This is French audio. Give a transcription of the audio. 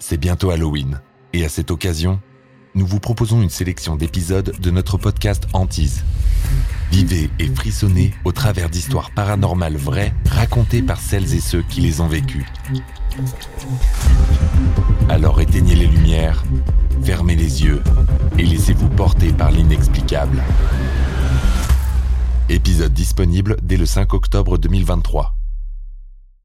C'est bientôt Halloween, et à cette occasion, nous vous proposons une sélection d'épisodes de notre podcast Antise. Vivez et frissonnez au travers d'histoires paranormales vraies racontées par celles et ceux qui les ont vécues. Alors éteignez les lumières, fermez les yeux et laissez-vous porter par l'inexplicable. Épisode disponible dès le 5 octobre 2023.